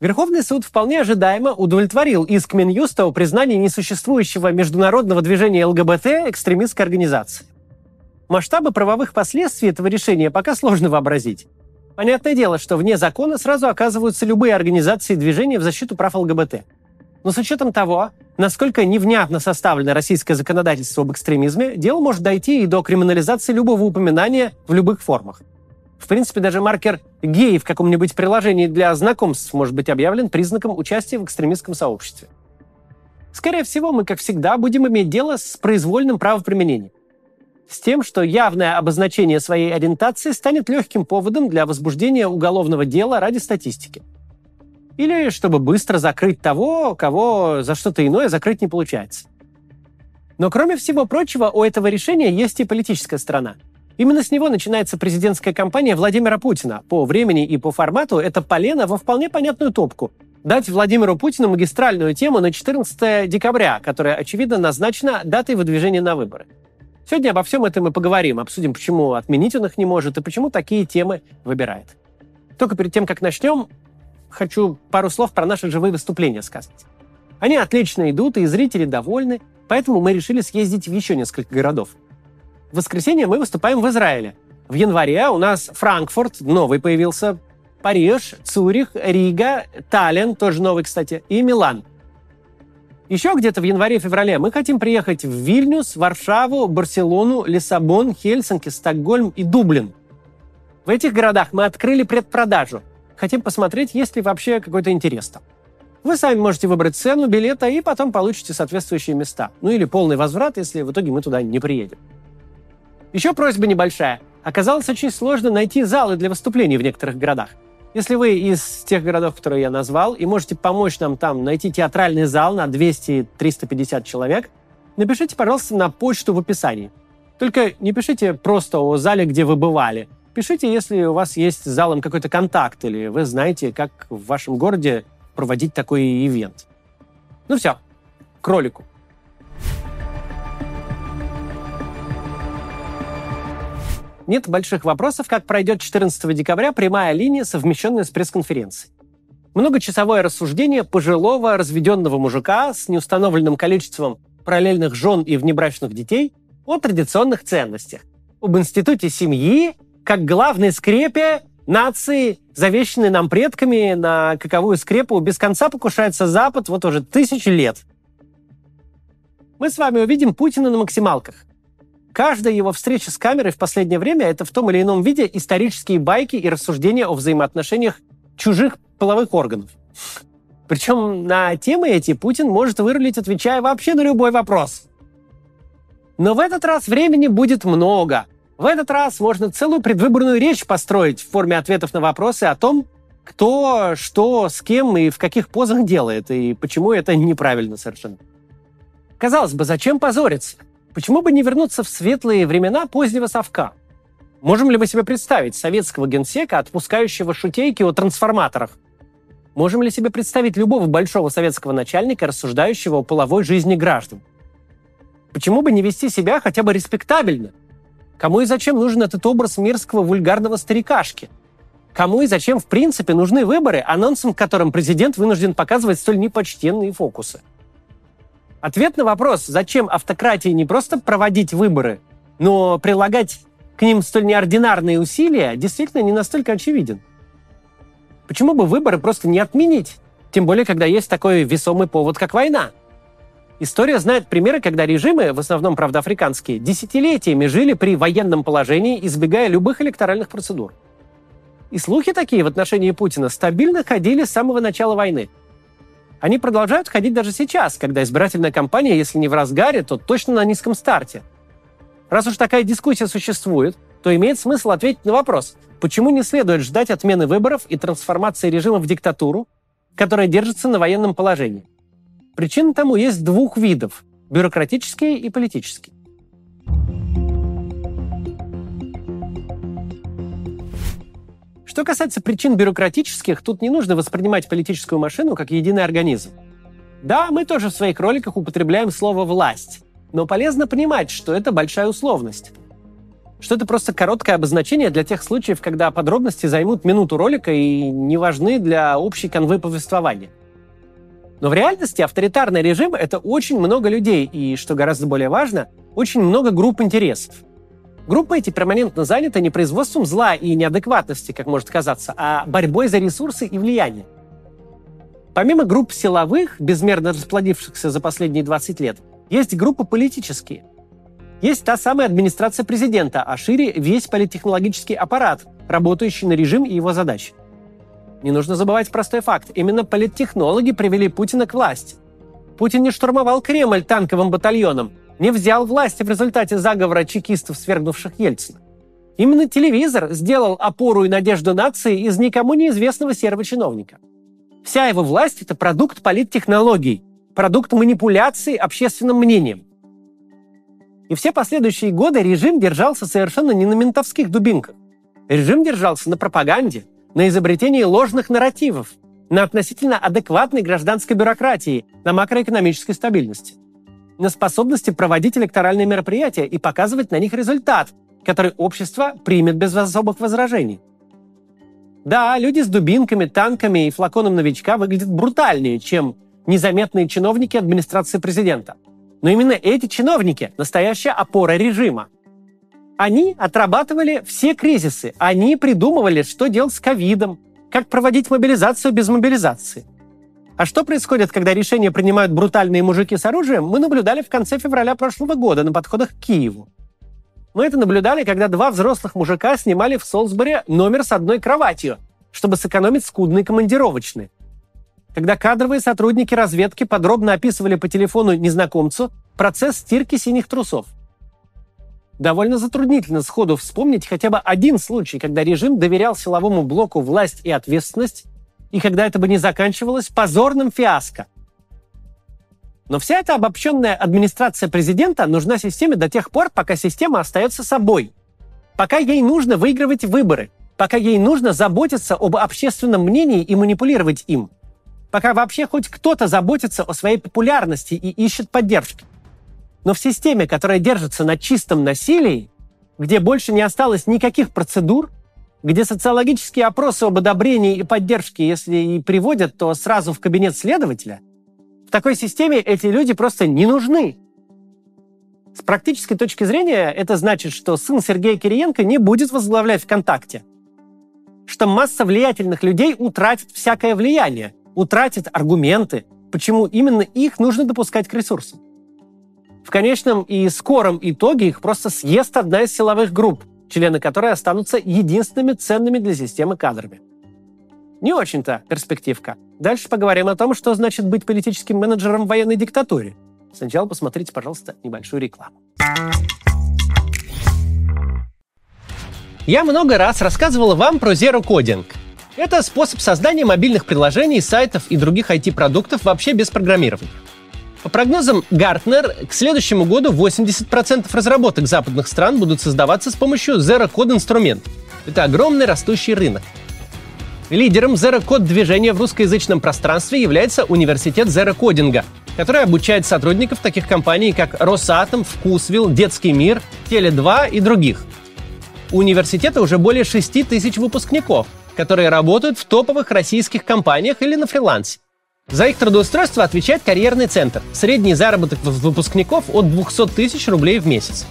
Верховный суд вполне ожидаемо удовлетворил иск Минюста о признании несуществующего международного движения ЛГБТ экстремистской организации. Масштабы правовых последствий этого решения пока сложно вообразить. Понятное дело, что вне закона сразу оказываются любые организации и движения в защиту прав ЛГБТ. Но с учетом того, насколько невнятно составлено российское законодательство об экстремизме, дело может дойти и до криминализации любого упоминания в любых формах. В принципе, даже маркер «гей» в каком-нибудь приложении для знакомств может быть объявлен признаком участия в экстремистском сообществе. Скорее всего, мы, как всегда, будем иметь дело с произвольным правоприменением. С тем, что явное обозначение своей ориентации станет легким поводом для возбуждения уголовного дела ради статистики. Или чтобы быстро закрыть того, кого за что-то иное закрыть не получается. Но кроме всего прочего, у этого решения есть и политическая сторона – Именно с него начинается президентская кампания Владимира Путина. По времени и по формату это полено во вполне понятную топку. Дать Владимиру Путину магистральную тему на 14 декабря, которая, очевидно, назначена датой выдвижения на выборы. Сегодня обо всем этом мы поговорим, обсудим, почему отменить он их не может и почему такие темы выбирает. Только перед тем, как начнем, хочу пару слов про наши живые выступления сказать. Они отлично идут, и зрители довольны, поэтому мы решили съездить в еще несколько городов – в воскресенье мы выступаем в Израиле. В январе у нас Франкфурт, новый появился, Париж, Цюрих, Рига, Таллин, тоже новый, кстати, и Милан. Еще где-то в январе-феврале мы хотим приехать в Вильнюс, Варшаву, Барселону, Лиссабон, Хельсинки, Стокгольм и Дублин. В этих городах мы открыли предпродажу. Хотим посмотреть, есть ли вообще какой-то интерес там. Вы сами можете выбрать цену билета и потом получите соответствующие места. Ну или полный возврат, если в итоге мы туда не приедем. Еще просьба небольшая. Оказалось очень сложно найти залы для выступлений в некоторых городах. Если вы из тех городов, которые я назвал, и можете помочь нам там найти театральный зал на 200-350 человек, напишите, пожалуйста, на почту в описании. Только не пишите просто о зале, где вы бывали. Пишите, если у вас есть с залом какой-то контакт, или вы знаете, как в вашем городе проводить такой ивент. Ну все, к ролику. Нет больших вопросов, как пройдет 14 декабря прямая линия, совмещенная с пресс-конференцией. Многочасовое рассуждение пожилого разведенного мужика с неустановленным количеством параллельных жен и внебрачных детей о традиционных ценностях. Об институте семьи как главной скрепе нации, завещанной нам предками, на каковую скрепу без конца покушается Запад вот уже тысячи лет. Мы с вами увидим Путина на максималках. Каждая его встреча с камерой в последнее время – это в том или ином виде исторические байки и рассуждения о взаимоотношениях чужих половых органов. Причем на темы эти Путин может вырулить, отвечая вообще на любой вопрос. Но в этот раз времени будет много. В этот раз можно целую предвыборную речь построить в форме ответов на вопросы о том, кто, что, с кем и в каких позах делает, и почему это неправильно совершенно. Казалось бы, зачем позориться? Почему бы не вернуться в светлые времена позднего совка? Можем ли мы себе представить советского генсека, отпускающего шутейки о трансформаторах? Можем ли себе представить любого большого советского начальника, рассуждающего о половой жизни граждан? Почему бы не вести себя хотя бы респектабельно? Кому и зачем нужен этот образ мерзкого вульгарного старикашки? Кому и зачем в принципе нужны выборы, анонсом которым президент вынужден показывать столь непочтенные фокусы? Ответ на вопрос, зачем автократии не просто проводить выборы, но прилагать к ним столь неординарные усилия, действительно не настолько очевиден. Почему бы выборы просто не отменить? Тем более, когда есть такой весомый повод, как война. История знает примеры, когда режимы, в основном, правда, африканские, десятилетиями жили при военном положении, избегая любых электоральных процедур. И слухи такие в отношении Путина стабильно ходили с самого начала войны – они продолжают ходить даже сейчас, когда избирательная кампания, если не в разгаре, то точно на низком старте. Раз уж такая дискуссия существует, то имеет смысл ответить на вопрос, почему не следует ждать отмены выборов и трансформации режима в диктатуру, которая держится на военном положении. Причин тому есть двух видов – бюрократические и политические. Что касается причин бюрократических, тут не нужно воспринимать политическую машину как единый организм. Да, мы тоже в своих роликах употребляем слово «власть», но полезно понимать, что это большая условность. что это просто короткое обозначение для тех случаев, когда подробности займут минуту ролика и не важны для общей конвы повествования. Но в реальности авторитарный режим — это очень много людей и, что гораздо более важно, очень много групп интересов. Группы эти перманентно заняты не производством зла и неадекватности, как может казаться, а борьбой за ресурсы и влияние. Помимо групп силовых, безмерно расплодившихся за последние 20 лет, есть группы политические. Есть та самая администрация президента, а шире весь политтехнологический аппарат, работающий на режим и его задачи. Не нужно забывать простой факт. Именно политтехнологи привели Путина к власти. Путин не штурмовал Кремль танковым батальоном, не взял власть в результате заговора чекистов, свергнувших Ельцина. Именно телевизор сделал опору и надежду нации из никому неизвестного серого чиновника. Вся его власть – это продукт политтехнологий, продукт манипуляции общественным мнением. И все последующие годы режим держался совершенно не на ментовских дубинках. Режим держался на пропаганде, на изобретении ложных нарративов, на относительно адекватной гражданской бюрократии, на макроэкономической стабильности, на способности проводить электоральные мероприятия и показывать на них результат, который общество примет без особых возражений. Да, люди с дубинками, танками и флаконом новичка выглядят брутальнее, чем незаметные чиновники администрации президента. Но именно эти чиновники – настоящая опора режима – они отрабатывали все кризисы. Они придумывали, что делать с ковидом, как проводить мобилизацию без мобилизации. А что происходит, когда решения принимают брутальные мужики с оружием, мы наблюдали в конце февраля прошлого года на подходах к Киеву. Мы это наблюдали, когда два взрослых мужика снимали в Солсбери номер с одной кроватью, чтобы сэкономить скудные командировочные. Когда кадровые сотрудники разведки подробно описывали по телефону незнакомцу процесс стирки синих трусов. Довольно затруднительно сходу вспомнить хотя бы один случай, когда режим доверял силовому блоку власть и ответственность, и когда это бы не заканчивалось позорным фиаско. Но вся эта обобщенная администрация президента нужна системе до тех пор, пока система остается собой. Пока ей нужно выигрывать выборы, пока ей нужно заботиться об общественном мнении и манипулировать им. Пока вообще хоть кто-то заботится о своей популярности и ищет поддержки. Но в системе, которая держится на чистом насилии, где больше не осталось никаких процедур, где социологические опросы об одобрении и поддержке, если и приводят, то сразу в кабинет следователя, в такой системе эти люди просто не нужны. С практической точки зрения это значит, что сын Сергея Кириенко не будет возглавлять ВКонтакте, что масса влиятельных людей утратит всякое влияние, утратит аргументы, почему именно их нужно допускать к ресурсам. В конечном и скором итоге их просто съест одна из силовых групп, члены которой останутся единственными ценными для системы кадрами. Не очень-то перспективка. Дальше поговорим о том, что значит быть политическим менеджером в военной диктатуре. Сначала посмотрите, пожалуйста, небольшую рекламу. Я много раз рассказывал вам про Zero Coding. Это способ создания мобильных приложений, сайтов и других IT-продуктов вообще без программирования. По прогнозам Гартнер, к следующему году 80% разработок западных стран будут создаваться с помощью Zero Code инструментов. Это огромный растущий рынок. Лидером Zero Code движения в русскоязычном пространстве является университет Zero Coding, который обучает сотрудников таких компаний, как Росатом, Вкусвилл, Детский мир, Теле2 и других. У университета уже более 6 тысяч выпускников, которые работают в топовых российских компаниях или на фрилансе. За их трудоустройство отвечает карьерный центр. Средний заработок выпускников от 200 тысяч рублей в месяц.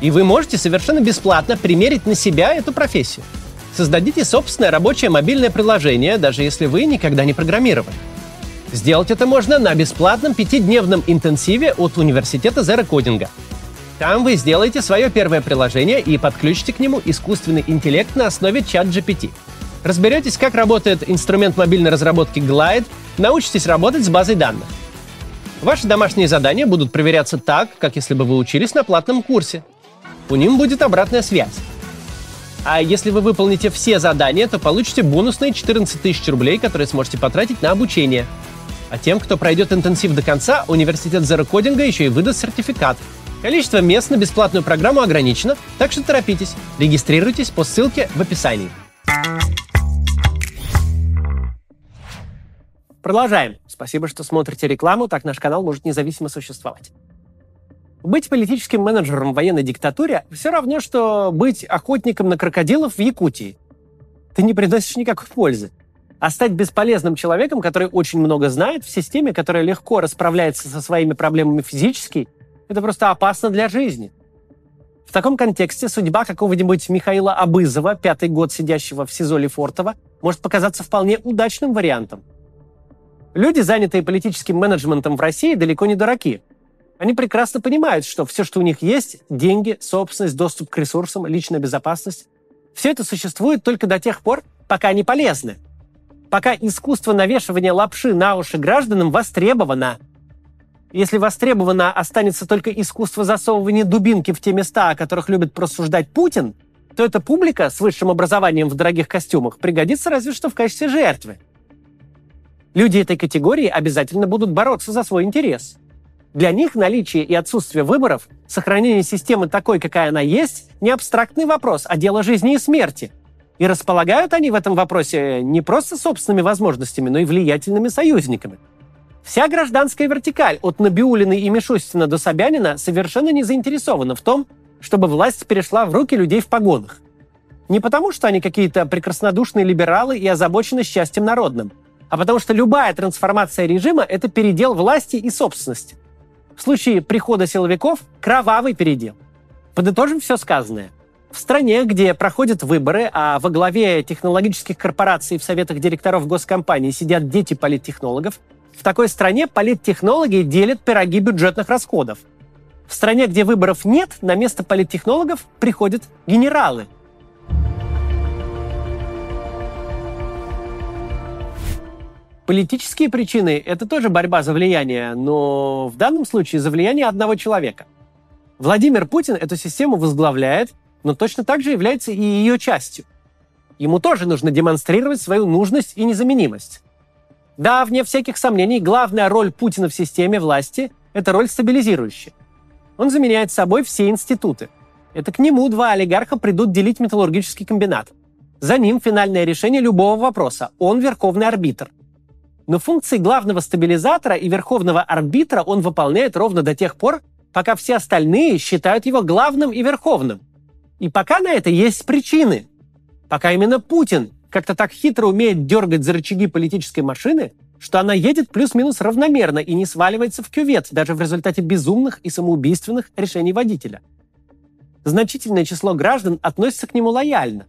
И вы можете совершенно бесплатно примерить на себя эту профессию. Создадите собственное рабочее мобильное приложение, даже если вы никогда не программировали. Сделать это можно на бесплатном пятидневном интенсиве от университета Zero Coding. Там вы сделаете свое первое приложение и подключите к нему искусственный интеллект на основе чат GPT. Разберетесь, как работает инструмент мобильной разработки Glide, научитесь работать с базой данных. Ваши домашние задания будут проверяться так, как если бы вы учились на платном курсе. По ним будет обратная связь. А если вы выполните все задания, то получите бонусные 14 тысяч рублей, которые сможете потратить на обучение. А тем, кто пройдет интенсив до конца, университет Zero еще и выдаст сертификат. Количество мест на бесплатную программу ограничено, так что торопитесь. Регистрируйтесь по ссылке в описании. Продолжаем. Спасибо, что смотрите рекламу, так наш канал может независимо существовать. Быть политическим менеджером в военной диктатуре все равно, что быть охотником на крокодилов в Якутии. Ты не приносишь никакой пользы. А стать бесполезным человеком, который очень много знает, в системе, которая легко расправляется со своими проблемами физически, это просто опасно для жизни. В таком контексте судьба какого-нибудь Михаила Абызова, пятый год сидящего в СИЗО Лефортово, может показаться вполне удачным вариантом. Люди, занятые политическим менеджментом в России, далеко не дураки. Они прекрасно понимают, что все, что у них есть – деньги, собственность, доступ к ресурсам, личная безопасность – все это существует только до тех пор, пока они полезны. Пока искусство навешивания лапши на уши гражданам востребовано – если востребовано останется только искусство засовывания дубинки в те места, о которых любит просуждать Путин, то эта публика с высшим образованием в дорогих костюмах пригодится разве что в качестве жертвы. Люди этой категории обязательно будут бороться за свой интерес. Для них наличие и отсутствие выборов, сохранение системы такой, какая она есть, не абстрактный вопрос, а дело жизни и смерти. И располагают они в этом вопросе не просто собственными возможностями, но и влиятельными союзниками – Вся гражданская вертикаль от Набиулина и Мишустина до Собянина совершенно не заинтересована в том, чтобы власть перешла в руки людей в погонах. Не потому, что они какие-то прекраснодушные либералы и озабочены счастьем народным, а потому что любая трансформация режима – это передел власти и собственности. В случае прихода силовиков – кровавый передел. Подытожим все сказанное. В стране, где проходят выборы, а во главе технологических корпораций в советах директоров госкомпаний сидят дети политтехнологов – в такой стране политтехнологи делят пироги бюджетных расходов. В стране, где выборов нет, на место политтехнологов приходят генералы. Политические причины – это тоже борьба за влияние, но в данном случае за влияние одного человека. Владимир Путин эту систему возглавляет, но точно так же является и ее частью. Ему тоже нужно демонстрировать свою нужность и незаменимость. Да, вне всяких сомнений, главная роль Путина в системе власти – это роль стабилизирующая. Он заменяет собой все институты. Это к нему два олигарха придут делить металлургический комбинат. За ним финальное решение любого вопроса. Он верховный арбитр. Но функции главного стабилизатора и верховного арбитра он выполняет ровно до тех пор, пока все остальные считают его главным и верховным. И пока на это есть причины. Пока именно Путин как-то так хитро умеет дергать за рычаги политической машины, что она едет плюс-минус равномерно и не сваливается в кювет даже в результате безумных и самоубийственных решений водителя. Значительное число граждан относится к нему лояльно.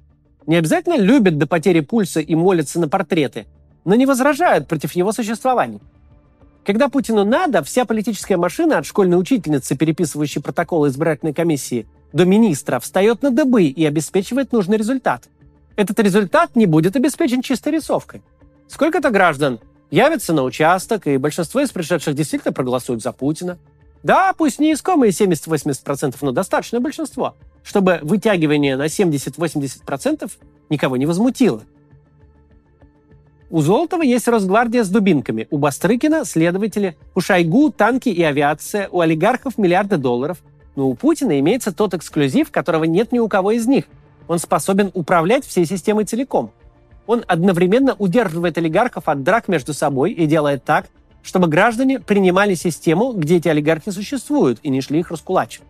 Не обязательно любят до потери пульса и молятся на портреты, но не возражают против его существования. Когда Путину надо, вся политическая машина от школьной учительницы, переписывающей протоколы избирательной комиссии, до министра встает на дыбы и обеспечивает нужный результат – этот результат не будет обеспечен чистой рисовкой. Сколько-то граждан явятся на участок, и большинство из пришедших действительно проголосуют за Путина. Да, пусть не искомые 70-80%, но достаточное большинство, чтобы вытягивание на 70-80% никого не возмутило. У Золотова есть Росгвардия с дубинками, у Бастрыкина – следователи, у Шойгу – танки и авиация, у олигархов – миллиарды долларов. Но у Путина имеется тот эксклюзив, которого нет ни у кого из них – он способен управлять всей системой целиком. Он одновременно удерживает олигархов от драк между собой и делает так, чтобы граждане принимали систему, где эти олигархи существуют, и не шли их раскулачивать.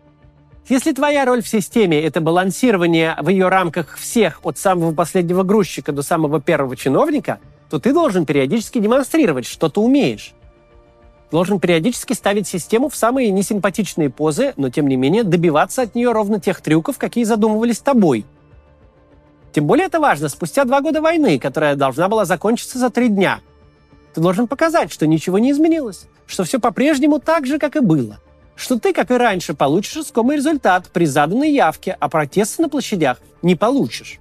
Если твоя роль в системе – это балансирование в ее рамках всех, от самого последнего грузчика до самого первого чиновника, то ты должен периодически демонстрировать, что ты умеешь. Должен периодически ставить систему в самые несимпатичные позы, но тем не менее добиваться от нее ровно тех трюков, какие задумывались тобой – тем более это важно спустя два года войны, которая должна была закончиться за три дня. Ты должен показать, что ничего не изменилось, что все по-прежнему так же, как и было. Что ты, как и раньше, получишь искомый результат при заданной явке, а протесты на площадях не получишь.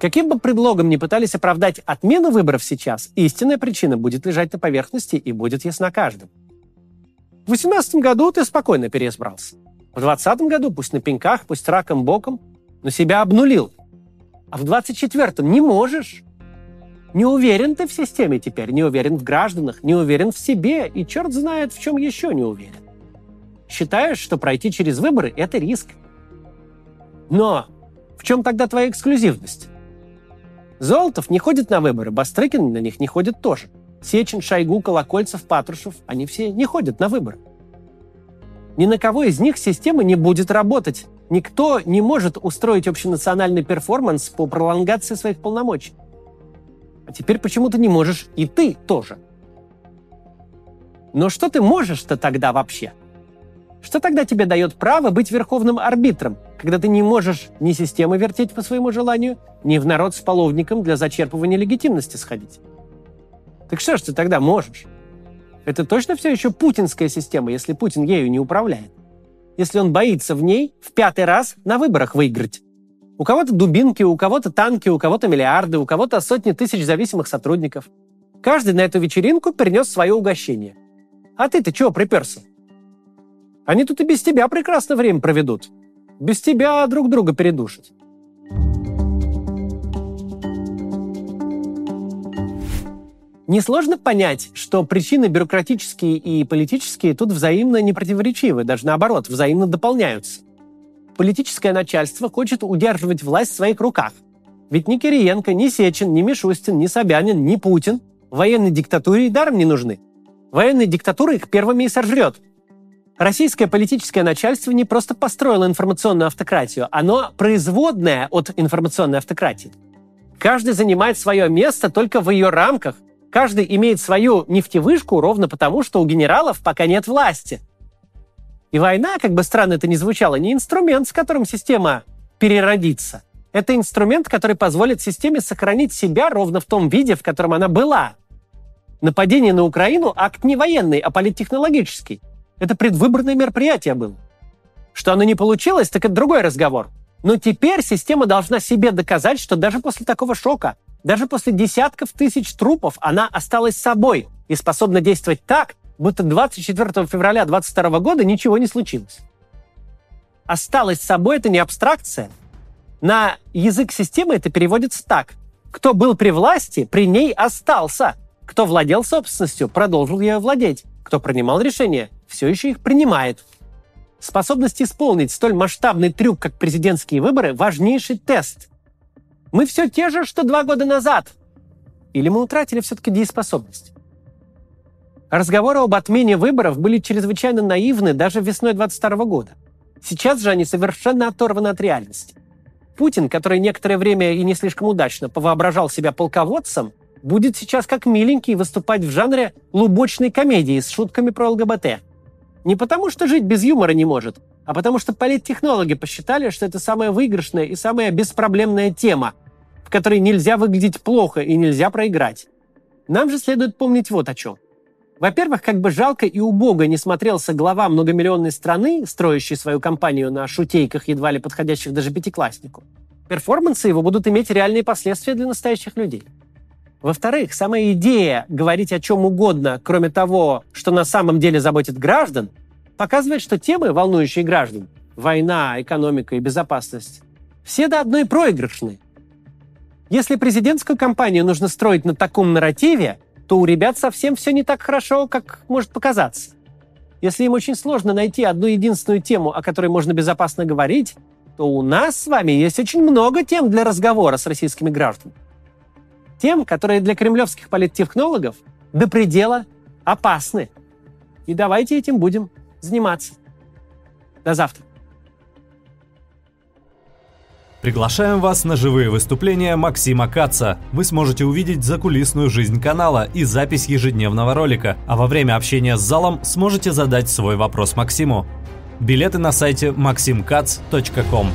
Каким бы предлогом ни пытались оправдать отмену выборов сейчас, истинная причина будет лежать на поверхности и будет ясна каждому. В 2018 году ты спокойно переизбрался. В 2020 году, пусть на пеньках, пусть раком боком, но себя обнулил. А в 24-м не можешь. Не уверен ты в системе теперь, не уверен в гражданах, не уверен в себе, и черт знает, в чем еще не уверен. Считаешь, что пройти через выборы – это риск. Но в чем тогда твоя эксклюзивность? Золотов не ходит на выборы, Бастрыкин на них не ходит тоже. Сечин, Шойгу, Колокольцев, Патрушев – они все не ходят на выборы. Ни на кого из них система не будет работать. Никто не может устроить общенациональный перформанс по пролонгации своих полномочий. А теперь почему-то не можешь и ты тоже. Но что ты можешь-то тогда вообще? Что тогда тебе дает право быть верховным арбитром, когда ты не можешь ни системы вертеть по своему желанию, ни в народ с половником для зачерпывания легитимности сходить? Так что ж ты тогда можешь? Это точно все еще путинская система, если Путин ею не управляет? Если он боится в ней в пятый раз на выборах выиграть? У кого-то дубинки, у кого-то танки, у кого-то миллиарды, у кого-то сотни тысяч зависимых сотрудников. Каждый на эту вечеринку принес свое угощение. А ты-то чего приперся? Они тут и без тебя прекрасно время проведут. Без тебя друг друга передушат. Несложно понять, что причины бюрократические и политические тут взаимно не противоречивы, даже наоборот, взаимно дополняются. Политическое начальство хочет удерживать власть в своих руках. Ведь ни Кириенко, ни Сечин, ни Мишустин, ни Собянин, ни Путин военной диктатуре и даром не нужны. Военная диктатура их первыми и сожрет. Российское политическое начальство не просто построило информационную автократию, оно производное от информационной автократии. Каждый занимает свое место только в ее рамках – Каждый имеет свою нефтевышку ровно потому, что у генералов пока нет власти. И война, как бы странно это ни звучало, не инструмент, с которым система переродится. Это инструмент, который позволит системе сохранить себя ровно в том виде, в котором она была. Нападение на Украину – акт не военный, а политтехнологический. Это предвыборное мероприятие было. Что оно не получилось, так это другой разговор. Но теперь система должна себе доказать, что даже после такого шока даже после десятков тысяч трупов она осталась собой и способна действовать так, будто 24 февраля 22 года ничего не случилось. Осталась собой – это не абстракция. На язык системы это переводится так. Кто был при власти, при ней остался. Кто владел собственностью, продолжил ее владеть. Кто принимал решения, все еще их принимает. Способность исполнить столь масштабный трюк, как президентские выборы, важнейший тест. Мы все те же, что два года назад. Или мы утратили все-таки дееспособность? Разговоры об отмене выборов были чрезвычайно наивны даже весной 22 года. Сейчас же они совершенно оторваны от реальности. Путин, который некоторое время и не слишком удачно повоображал себя полководцем, будет сейчас как миленький выступать в жанре лубочной комедии с шутками про ЛГБТ. Не потому, что жить без юмора не может, а потому что политтехнологи посчитали, что это самая выигрышная и самая беспроблемная тема, в которой нельзя выглядеть плохо и нельзя проиграть. Нам же следует помнить вот о чем. Во-первых, как бы жалко и убого не смотрелся глава многомиллионной страны, строящий свою компанию на шутейках, едва ли подходящих даже пятикласснику, перформансы его будут иметь реальные последствия для настоящих людей. Во-вторых, сама идея говорить о чем угодно, кроме того, что на самом деле заботит граждан, показывает, что темы, волнующие граждан, война, экономика и безопасность, все до одной проигрышны. Если президентскую кампанию нужно строить на таком нарративе, то у ребят совсем все не так хорошо, как может показаться. Если им очень сложно найти одну единственную тему, о которой можно безопасно говорить, то у нас с вами есть очень много тем для разговора с российскими гражданами. Тем, которые для кремлевских политтехнологов до предела опасны. И давайте этим будем заниматься. До завтра. Приглашаем вас на живые выступления Максима Каца. Вы сможете увидеть закулисную жизнь канала и запись ежедневного ролика, а во время общения с залом сможете задать свой вопрос Максиму. Билеты на сайте maximkatz.com.